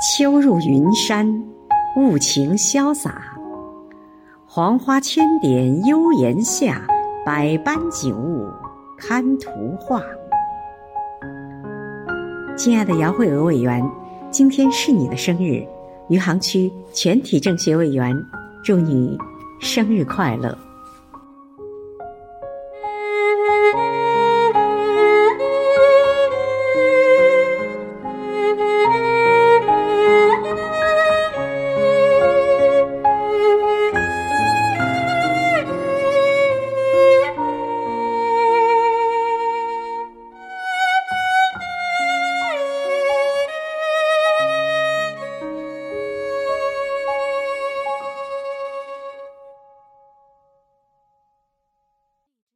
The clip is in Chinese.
秋入云山，雾晴潇洒。黄花千点幽檐下，百般景物堪图画。亲爱的姚慧娥委员，今天是你的生日，余杭区全体政协委员祝你生日快乐。